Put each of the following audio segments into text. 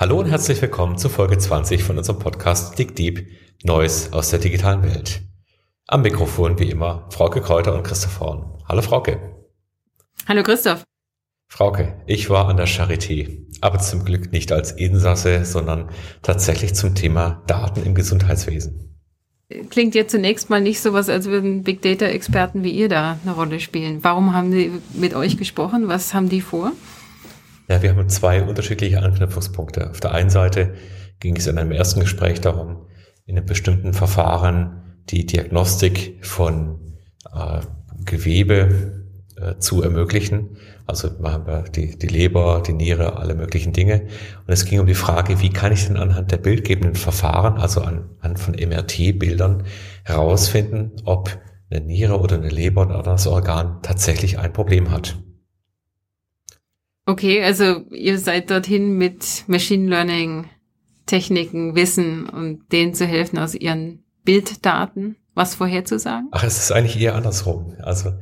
Hallo und herzlich willkommen zu Folge 20 von unserem Podcast Dig Deep Neues aus der digitalen Welt. Am Mikrofon wie immer Frauke Kräuter und Christoph Horn. Hallo Frauke. Hallo Christoph. Frauke, ich war an der Charité, aber zum Glück nicht als Insasse, sondern tatsächlich zum Thema Daten im Gesundheitswesen. Klingt ja zunächst mal nicht so was, als würden Big Data Experten wie ihr da eine Rolle spielen. Warum haben die mit euch gesprochen? Was haben die vor? Ja, wir haben zwei unterschiedliche Anknüpfungspunkte. Auf der einen Seite ging es in einem ersten Gespräch darum, in einem bestimmten Verfahren die Diagnostik von äh, Gewebe äh, zu ermöglichen. Also machen wir die, die Leber, die Niere, alle möglichen Dinge. Und es ging um die Frage, wie kann ich denn anhand der bildgebenden Verfahren, also anhand von MRT-Bildern, herausfinden, ob eine Niere oder eine Leber oder das Organ tatsächlich ein Problem hat. Okay, also ihr seid dorthin mit Machine Learning Techniken, Wissen und denen zu helfen aus ihren Bilddaten was vorherzusagen? Ach, es ist eigentlich eher andersrum. Also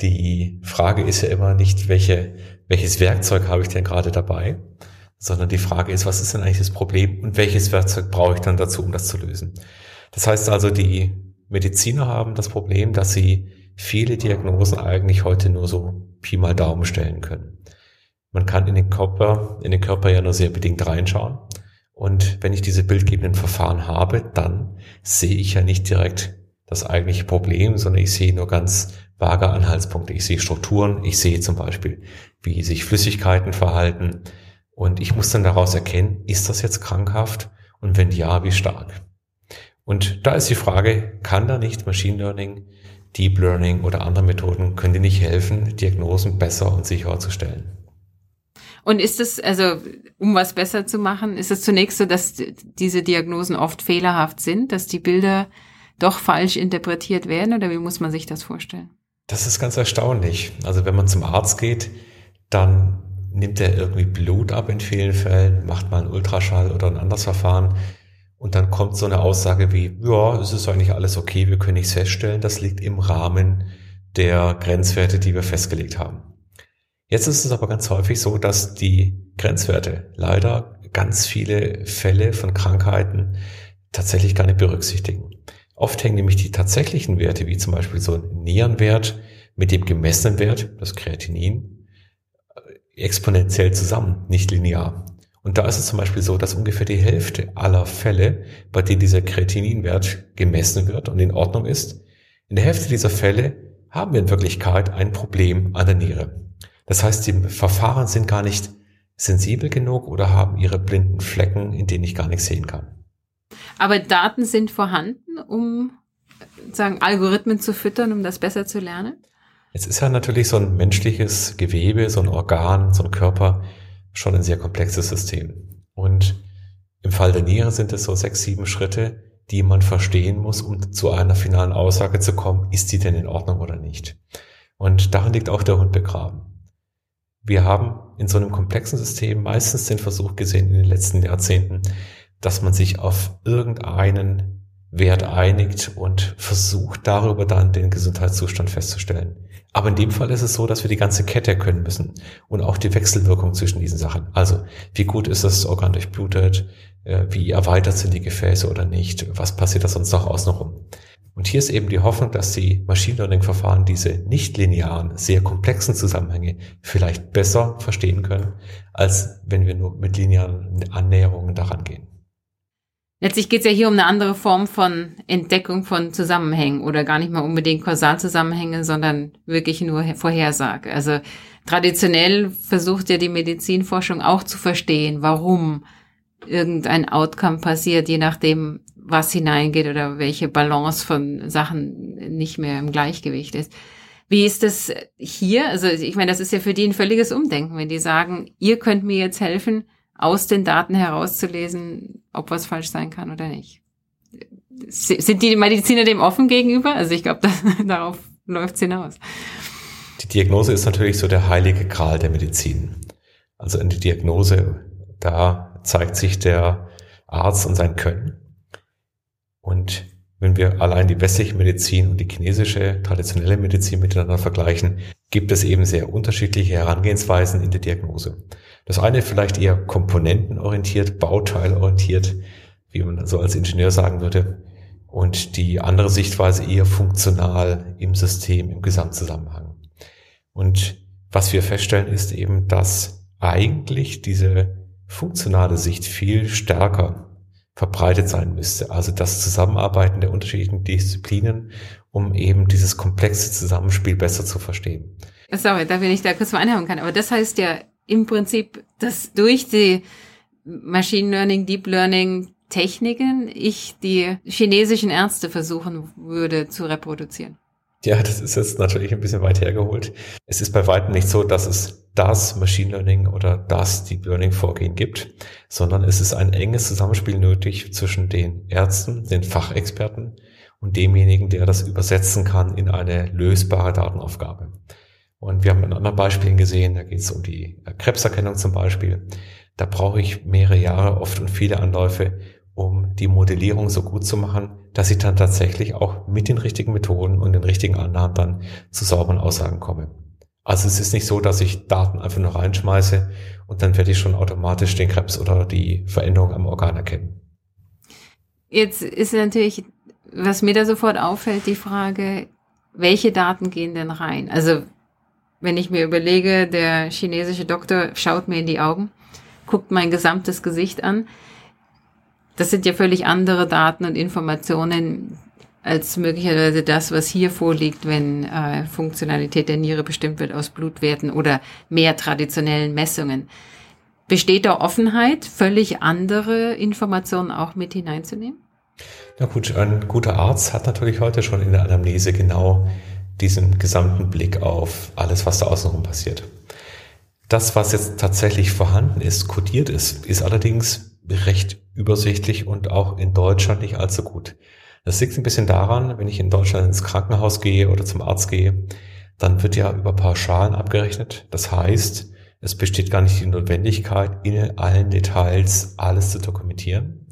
die Frage ist ja immer nicht, welche, welches Werkzeug habe ich denn gerade dabei, sondern die Frage ist, was ist denn eigentlich das Problem und welches Werkzeug brauche ich dann dazu, um das zu lösen? Das heißt also, die Mediziner haben das Problem, dass sie viele Diagnosen eigentlich heute nur so Pi mal Daumen stellen können. Man kann in den Körper, in den Körper ja nur sehr bedingt reinschauen. Und wenn ich diese bildgebenden Verfahren habe, dann sehe ich ja nicht direkt das eigentliche Problem, sondern ich sehe nur ganz vage Anhaltspunkte. Ich sehe Strukturen, ich sehe zum Beispiel, wie sich Flüssigkeiten verhalten. Und ich muss dann daraus erkennen, ist das jetzt krankhaft? Und wenn ja, wie stark? Und da ist die Frage, kann da nicht Machine Learning, Deep Learning oder andere Methoden, können die nicht helfen, Diagnosen besser und sicherer zu stellen? Und ist es, also um was besser zu machen, ist es zunächst so, dass diese Diagnosen oft fehlerhaft sind, dass die Bilder doch falsch interpretiert werden oder wie muss man sich das vorstellen? Das ist ganz erstaunlich. Also wenn man zum Arzt geht, dann nimmt er irgendwie Blut ab in vielen Fällen, macht mal einen Ultraschall oder ein anderes Verfahren und dann kommt so eine Aussage wie, ja, es ist eigentlich alles okay, wir können nichts feststellen, das liegt im Rahmen der Grenzwerte, die wir festgelegt haben. Jetzt ist es aber ganz häufig so, dass die Grenzwerte leider ganz viele Fälle von Krankheiten tatsächlich gar nicht berücksichtigen. Oft hängen nämlich die tatsächlichen Werte, wie zum Beispiel so ein Nierenwert, mit dem gemessenen Wert, das Kreatinin, exponentiell zusammen, nicht linear. Und da ist es zum Beispiel so, dass ungefähr die Hälfte aller Fälle, bei denen dieser Kreatininwert gemessen wird und in Ordnung ist, in der Hälfte dieser Fälle haben wir in Wirklichkeit ein Problem an der Niere. Das heißt, die Verfahren sind gar nicht sensibel genug oder haben ihre blinden Flecken, in denen ich gar nichts sehen kann. Aber Daten sind vorhanden, um sagen Algorithmen zu füttern, um das besser zu lernen? Es ist ja natürlich so ein menschliches Gewebe, so ein Organ, so ein Körper schon ein sehr komplexes System. Und im Fall der Niere sind es so sechs, sieben Schritte, die man verstehen muss, um zu einer finalen Aussage zu kommen, ist die denn in Ordnung oder nicht. Und daran liegt auch der Hund begraben. Wir haben in so einem komplexen System meistens den Versuch gesehen in den letzten Jahrzehnten, dass man sich auf irgendeinen Wert einigt und versucht darüber dann den Gesundheitszustand festzustellen. Aber in dem Fall ist es so, dass wir die ganze Kette können müssen und auch die Wechselwirkung zwischen diesen Sachen. Also wie gut ist das Organ durchblutet, äh, wie erweitert sind die Gefäße oder nicht, was passiert da sonst noch außenrum. Und hier ist eben die Hoffnung, dass die Machine Learning Verfahren diese nicht linearen, sehr komplexen Zusammenhänge vielleicht besser verstehen können, als wenn wir nur mit linearen Annäherungen daran gehen. Letztlich geht es ja hier um eine andere Form von Entdeckung von Zusammenhängen oder gar nicht mal unbedingt Kausalzusammenhänge, sondern wirklich nur Vorhersage. Also traditionell versucht ja die Medizinforschung auch zu verstehen, warum irgendein Outcome passiert, je nachdem, was hineingeht oder welche Balance von Sachen nicht mehr im Gleichgewicht ist. Wie ist das hier? Also ich meine, das ist ja für die ein völliges Umdenken, wenn die sagen, ihr könnt mir jetzt helfen, aus den Daten herauszulesen, ob was falsch sein kann oder nicht. Sind die Mediziner dem offen gegenüber? Also ich glaube, darauf läuft es hinaus. Die Diagnose ist natürlich so der heilige Gral der Medizin. Also in der Diagnose, da zeigt sich der Arzt und sein Können. Und wenn wir allein die westliche Medizin und die chinesische traditionelle Medizin miteinander vergleichen, gibt es eben sehr unterschiedliche Herangehensweisen in der Diagnose. Das eine vielleicht eher komponentenorientiert, bauteilorientiert, wie man so als Ingenieur sagen würde, und die andere Sichtweise eher funktional im System, im Gesamtzusammenhang. Und was wir feststellen, ist eben, dass eigentlich diese funktionale Sicht viel stärker verbreitet sein müsste. Also das Zusammenarbeiten der unterschiedlichen Disziplinen, um eben dieses komplexe Zusammenspiel besser zu verstehen. Sorry, da wenn ich da kurz mal einhauen kann. Aber das heißt ja im Prinzip, dass durch die Machine Learning, Deep Learning Techniken ich die chinesischen Ärzte versuchen würde zu reproduzieren. Ja, das ist jetzt natürlich ein bisschen weit hergeholt. Es ist bei weitem nicht so, dass es das Machine Learning oder das Deep Learning Vorgehen gibt, sondern es ist ein enges Zusammenspiel nötig zwischen den Ärzten, den Fachexperten und demjenigen, der das übersetzen kann in eine lösbare Datenaufgabe. Und wir haben in anderen Beispielen gesehen, da geht es um die Krebserkennung zum Beispiel. Da brauche ich mehrere Jahre oft und viele Anläufe, um die Modellierung so gut zu machen, dass ich dann tatsächlich auch mit den richtigen Methoden und den richtigen Annahmen dann zu sauberen Aussagen komme. Also es ist nicht so, dass ich Daten einfach nur reinschmeiße und dann werde ich schon automatisch den Krebs oder die Veränderung am Organ erkennen. Jetzt ist natürlich, was mir da sofort auffällt, die Frage, welche Daten gehen denn rein? Also wenn ich mir überlege, der chinesische Doktor schaut mir in die Augen, guckt mein gesamtes Gesicht an, das sind ja völlig andere Daten und Informationen als möglicherweise das, was hier vorliegt, wenn äh, Funktionalität der Niere bestimmt wird aus Blutwerten oder mehr traditionellen Messungen. Besteht da Offenheit, völlig andere Informationen auch mit hineinzunehmen? Na gut, ein guter Arzt hat natürlich heute schon in der Anamnese genau diesen gesamten Blick auf alles, was da außenrum passiert. Das, was jetzt tatsächlich vorhanden ist, kodiert ist, ist allerdings recht übersichtlich und auch in Deutschland nicht allzu gut. Das liegt ein bisschen daran, wenn ich in Deutschland ins Krankenhaus gehe oder zum Arzt gehe, dann wird ja über Pauschalen abgerechnet. Das heißt, es besteht gar nicht die Notwendigkeit, in allen Details alles zu dokumentieren.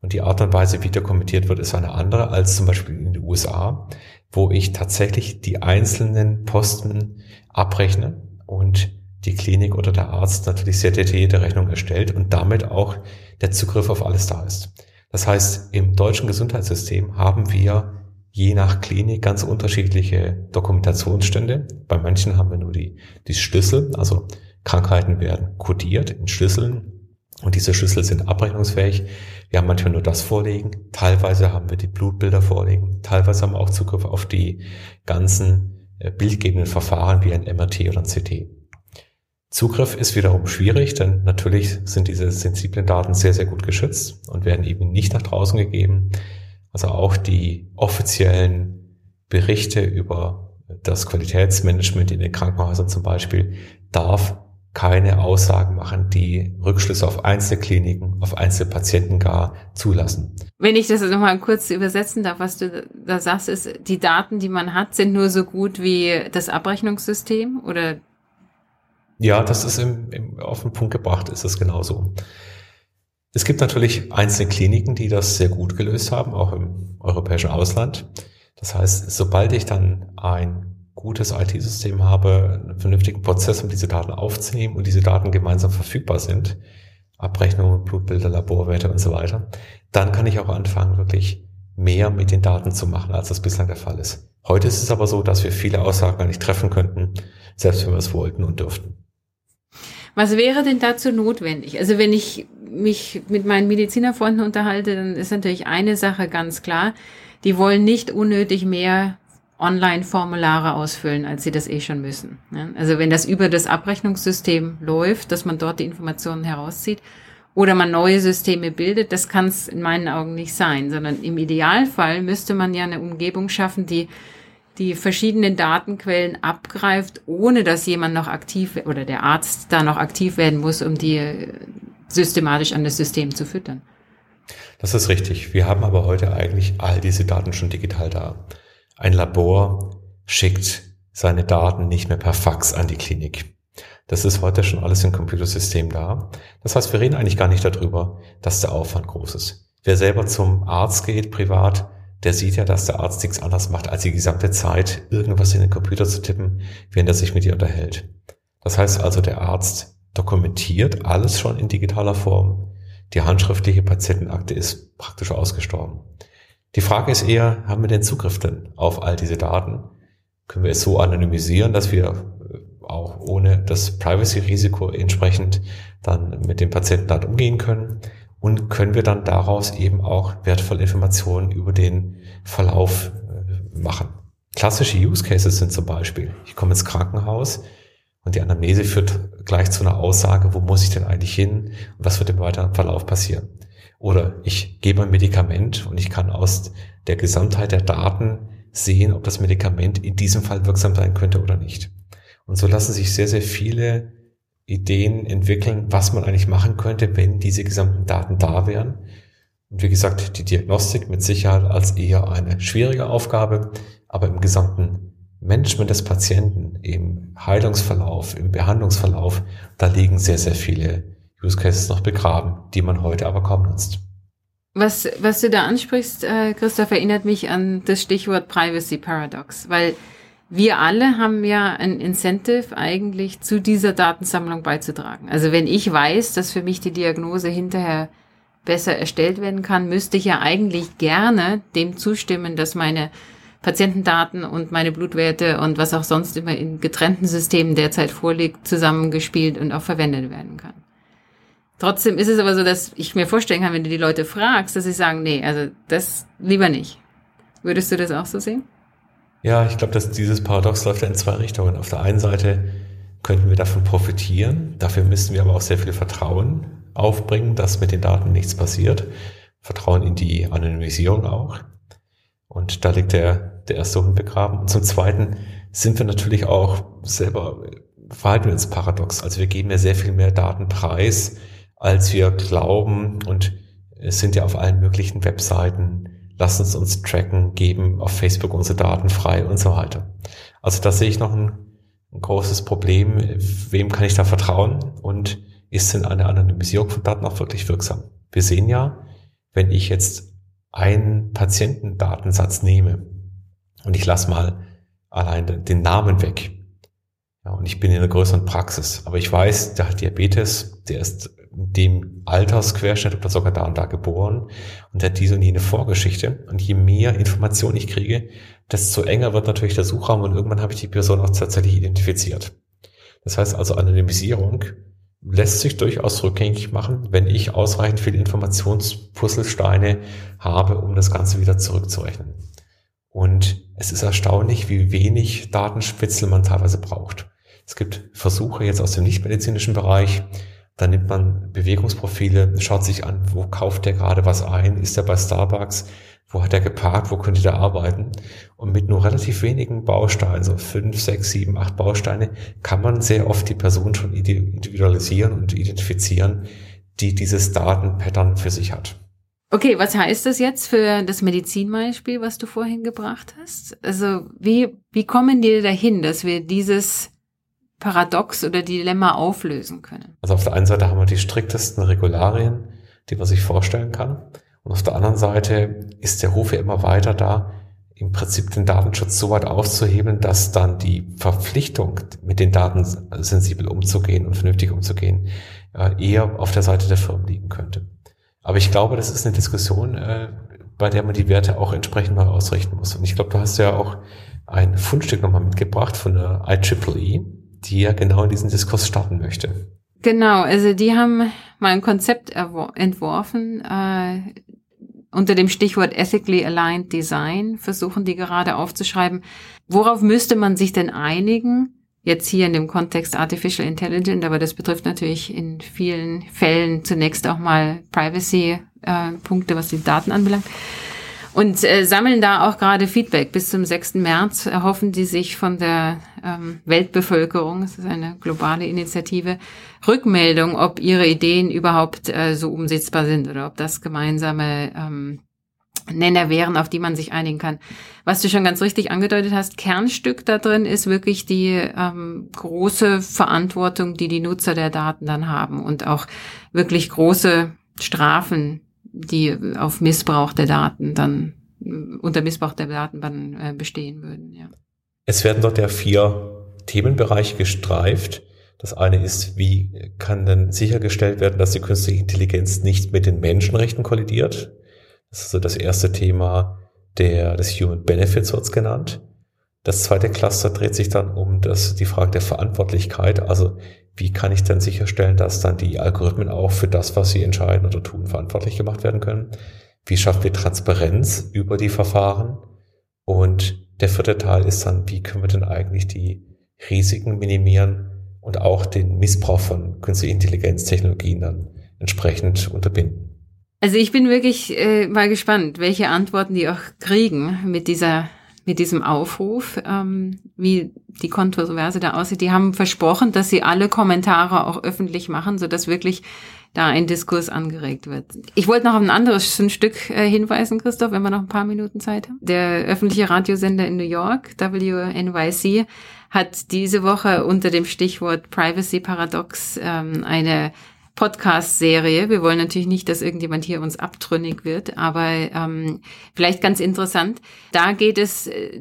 Und die Art und Weise, wie dokumentiert wird, ist eine andere als zum Beispiel in den USA, wo ich tatsächlich die einzelnen Posten abrechne und die Klinik oder der Arzt natürlich sehr detaillierte Rechnung erstellt und damit auch der Zugriff auf alles da ist. Das heißt, im deutschen Gesundheitssystem haben wir je nach Klinik ganz unterschiedliche Dokumentationsstände. Bei manchen haben wir nur die, die Schlüssel, also Krankheiten werden kodiert in Schlüsseln und diese Schlüssel sind abrechnungsfähig. Wir haben manchmal nur das vorliegen, teilweise haben wir die Blutbilder vorliegen, teilweise haben wir auch Zugriff auf die ganzen äh, bildgebenden Verfahren wie ein MRT oder ein CT. Zugriff ist wiederum schwierig, denn natürlich sind diese sensiblen Daten sehr, sehr gut geschützt und werden eben nicht nach draußen gegeben. Also auch die offiziellen Berichte über das Qualitätsmanagement in den Krankenhäusern zum Beispiel darf keine Aussagen machen, die Rückschlüsse auf einzelne Kliniken, auf einzelne Patienten gar zulassen. Wenn ich das nochmal kurz übersetzen darf, was du da sagst, ist, die Daten, die man hat, sind nur so gut wie das Abrechnungssystem oder ja, das ist im, im, auf den Punkt gebracht, ist es genauso. Es gibt natürlich einzelne Kliniken, die das sehr gut gelöst haben, auch im europäischen Ausland. Das heißt, sobald ich dann ein gutes IT-System habe, einen vernünftigen Prozess, um diese Daten aufzunehmen und diese Daten gemeinsam verfügbar sind, Abrechnungen, Blutbilder, Laborwerte und so weiter, dann kann ich auch anfangen, wirklich mehr mit den Daten zu machen, als das bislang der Fall ist. Heute ist es aber so, dass wir viele Aussagen gar nicht treffen könnten, selbst wenn wir es wollten und dürften. Was wäre denn dazu notwendig? Also wenn ich mich mit meinen Medizinerfreunden unterhalte, dann ist natürlich eine Sache ganz klar. Die wollen nicht unnötig mehr Online-Formulare ausfüllen, als sie das eh schon müssen. Also wenn das über das Abrechnungssystem läuft, dass man dort die Informationen herauszieht, oder man neue Systeme bildet, das kann es in meinen Augen nicht sein, sondern im Idealfall müsste man ja eine Umgebung schaffen, die die verschiedenen Datenquellen abgreift, ohne dass jemand noch aktiv oder der Arzt da noch aktiv werden muss, um die systematisch an das System zu füttern. Das ist richtig. Wir haben aber heute eigentlich all diese Daten schon digital da. Ein Labor schickt seine Daten nicht mehr per Fax an die Klinik. Das ist heute schon alles im Computersystem da. Das heißt, wir reden eigentlich gar nicht darüber, dass der Aufwand groß ist. Wer selber zum Arzt geht, privat, der sieht ja, dass der Arzt nichts anderes macht, als die gesamte Zeit irgendwas in den Computer zu tippen, während er sich mit dir unterhält. Das heißt also, der Arzt dokumentiert alles schon in digitaler Form. Die handschriftliche Patientenakte ist praktisch ausgestorben. Die Frage ist eher, haben wir den Zugriff denn auf all diese Daten? Können wir es so anonymisieren, dass wir äh, auch ohne das Privacy-Risiko entsprechend dann mit dem Patientendaten umgehen können? Und können wir dann daraus eben auch wertvolle Informationen über den Verlauf äh, machen? Klassische Use Cases sind zum Beispiel, ich komme ins Krankenhaus und die Anamnese führt gleich zu einer Aussage, wo muss ich denn eigentlich hin und was wird im weiteren Verlauf passieren. Oder ich gebe ein Medikament und ich kann aus der Gesamtheit der Daten sehen, ob das Medikament in diesem Fall wirksam sein könnte oder nicht. Und so lassen sich sehr, sehr viele Ideen entwickeln, was man eigentlich machen könnte, wenn diese gesamten Daten da wären. Und wie gesagt, die Diagnostik mit Sicherheit als eher eine schwierige Aufgabe, aber im gesamten Management des Patienten, im Heilungsverlauf, im Behandlungsverlauf, da liegen sehr, sehr viele Use Cases noch begraben, die man heute aber kaum nutzt. Was, was du da ansprichst, äh, Christoph, erinnert mich an das Stichwort Privacy Paradox, weil wir alle haben ja ein Incentive eigentlich zu dieser Datensammlung beizutragen. Also wenn ich weiß, dass für mich die Diagnose hinterher besser erstellt werden kann, müsste ich ja eigentlich gerne dem zustimmen, dass meine Patientendaten und meine Blutwerte und was auch sonst immer in getrennten Systemen derzeit vorliegt, zusammengespielt und auch verwendet werden kann. Trotzdem ist es aber so, dass ich mir vorstellen kann, wenn du die Leute fragst, dass sie sagen, nee, also das lieber nicht. Würdest du das auch so sehen? Ja, ich glaube, dass dieses Paradox läuft ja in zwei Richtungen. Auf der einen Seite könnten wir davon profitieren, dafür müssten wir aber auch sehr viel Vertrauen aufbringen, dass mit den Daten nichts passiert. Vertrauen in die Anonymisierung auch. Und da liegt der, der erste Hund begraben. Und zum Zweiten sind wir natürlich auch selber, verhalten wir uns paradox. Also wir geben ja sehr viel mehr Daten preis, als wir glauben. Und es sind ja auf allen möglichen Webseiten, lassen uns uns tracken, geben auf Facebook unsere Daten frei und so weiter. Also da sehe ich noch ein, ein großes Problem. Wem kann ich da vertrauen? Und ist denn eine Anonymisierung von Daten auch wirklich wirksam? Wir sehen ja, wenn ich jetzt einen Patientendatensatz nehme und ich lasse mal allein den Namen weg, ja, und ich bin in einer größeren Praxis, aber ich weiß, der hat Diabetes, der ist dem Altersquerschnitt oder sogar da und da geboren und hat diese und jene Vorgeschichte. Und je mehr Informationen ich kriege, desto enger wird natürlich der Suchraum und irgendwann habe ich die Person auch tatsächlich identifiziert. Das heißt also Anonymisierung lässt sich durchaus rückgängig machen, wenn ich ausreichend viele Informationspuzzlesteine habe, um das Ganze wieder zurückzurechnen. Und es ist erstaunlich, wie wenig Datenspitzel man teilweise braucht. Es gibt Versuche jetzt aus dem nichtmedizinischen Bereich, da nimmt man Bewegungsprofile, schaut sich an, wo kauft der gerade was ein, ist er bei Starbucks, wo hat er geparkt, wo könnte der arbeiten. Und mit nur relativ wenigen Bausteinen, so fünf, sechs, sieben, acht Bausteine, kann man sehr oft die Person schon individualisieren und identifizieren, die dieses Datenpattern für sich hat. Okay, was heißt das jetzt für das Medizinbeispiel, was du vorhin gebracht hast? Also wie, wie kommen die dahin, dass wir dieses Paradox oder Dilemma auflösen können? Also auf der einen Seite haben wir die striktesten Regularien, die man sich vorstellen kann. Und auf der anderen Seite ist der Ruf ja immer weiter da, im Prinzip den Datenschutz so weit auszuhebeln, dass dann die Verpflichtung, mit den Daten sensibel umzugehen und vernünftig umzugehen, äh, eher auf der Seite der Firmen liegen könnte. Aber ich glaube, das ist eine Diskussion, äh, bei der man die Werte auch entsprechend mal ausrichten muss. Und ich glaube, du hast ja auch ein Fundstück nochmal mitgebracht von der IEEE, die ja genau in diesen Diskurs starten möchte. Genau, also die haben mal ein Konzept entworfen, äh, unter dem Stichwort Ethically Aligned Design versuchen die gerade aufzuschreiben, worauf müsste man sich denn einigen? Jetzt hier in dem Kontext Artificial Intelligence, aber das betrifft natürlich in vielen Fällen zunächst auch mal Privacy-Punkte, äh, was die Daten anbelangt und äh, sammeln da auch gerade Feedback. Bis zum 6. März erhoffen die sich von der ähm, Weltbevölkerung, es ist eine globale Initiative, Rückmeldung, ob ihre Ideen überhaupt äh, so umsetzbar sind oder ob das gemeinsame ähm, Nenner wären, auf die man sich einigen kann. Was du schon ganz richtig angedeutet hast, Kernstück da drin ist wirklich die ähm, große Verantwortung, die die Nutzer der Daten dann haben und auch wirklich große Strafen, die auf Missbrauch der Daten dann, unter Missbrauch der Daten dann äh, bestehen würden, ja. Es werden dort ja vier Themenbereiche gestreift. Das eine ist, wie kann denn sichergestellt werden, dass die künstliche Intelligenz nicht mit den Menschenrechten kollidiert? Das ist so das erste Thema der, des Human Benefits wird genannt. Das zweite Cluster dreht sich dann um das, die Frage der Verantwortlichkeit. Also wie kann ich denn sicherstellen, dass dann die Algorithmen auch für das, was sie entscheiden oder tun, verantwortlich gemacht werden können? Wie schaffen wir Transparenz über die Verfahren? Und der vierte Teil ist dann, wie können wir denn eigentlich die Risiken minimieren und auch den Missbrauch von künstlicher Intelligenztechnologien dann entsprechend unterbinden? Also ich bin wirklich äh, mal gespannt, welche Antworten die auch kriegen mit dieser mit diesem Aufruf, ähm, wie die Kontroverse da aussieht. Die haben versprochen, dass sie alle Kommentare auch öffentlich machen, so dass wirklich da ein Diskurs angeregt wird. Ich wollte noch auf ein anderes ein Stück äh, hinweisen, Christoph, wenn wir noch ein paar Minuten Zeit haben. Der öffentliche Radiosender in New York, WNYC, hat diese Woche unter dem Stichwort Privacy Paradox ähm, eine Podcast-Serie. Wir wollen natürlich nicht, dass irgendjemand hier uns abtrünnig wird, aber ähm, vielleicht ganz interessant. Da geht es, äh,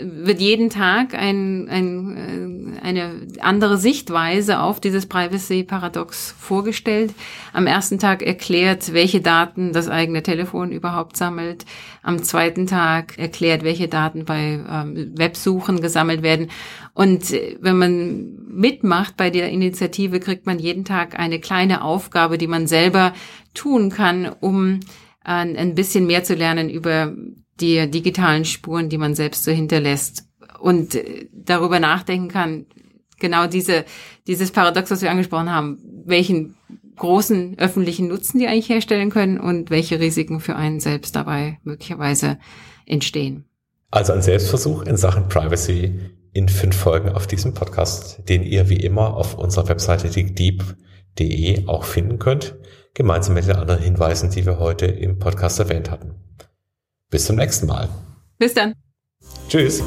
wird jeden Tag ein, ein, äh, eine andere Sichtweise auf dieses Privacy-Paradox vorgestellt. Am ersten Tag erklärt, welche Daten das eigene Telefon überhaupt sammelt. Am zweiten Tag erklärt, welche Daten bei ähm, Websuchen gesammelt werden. Und äh, wenn man mitmacht bei der Initiative, kriegt man jeden Tag eine kleine Aufgabe, die man selber tun kann, um äh, ein bisschen mehr zu lernen über die digitalen Spuren, die man selbst so hinterlässt und äh, darüber nachdenken kann, genau diese, dieses Paradox, was wir angesprochen haben, welchen großen öffentlichen Nutzen die eigentlich herstellen können und welche Risiken für einen selbst dabei möglicherweise entstehen. Also ein Selbstversuch in Sachen Privacy in fünf Folgen auf diesem Podcast, den ihr wie immer auf unserer Webseite digdeep.de auch finden könnt, gemeinsam mit den anderen Hinweisen, die wir heute im Podcast erwähnt hatten. Bis zum nächsten Mal. Bis dann. Tschüss.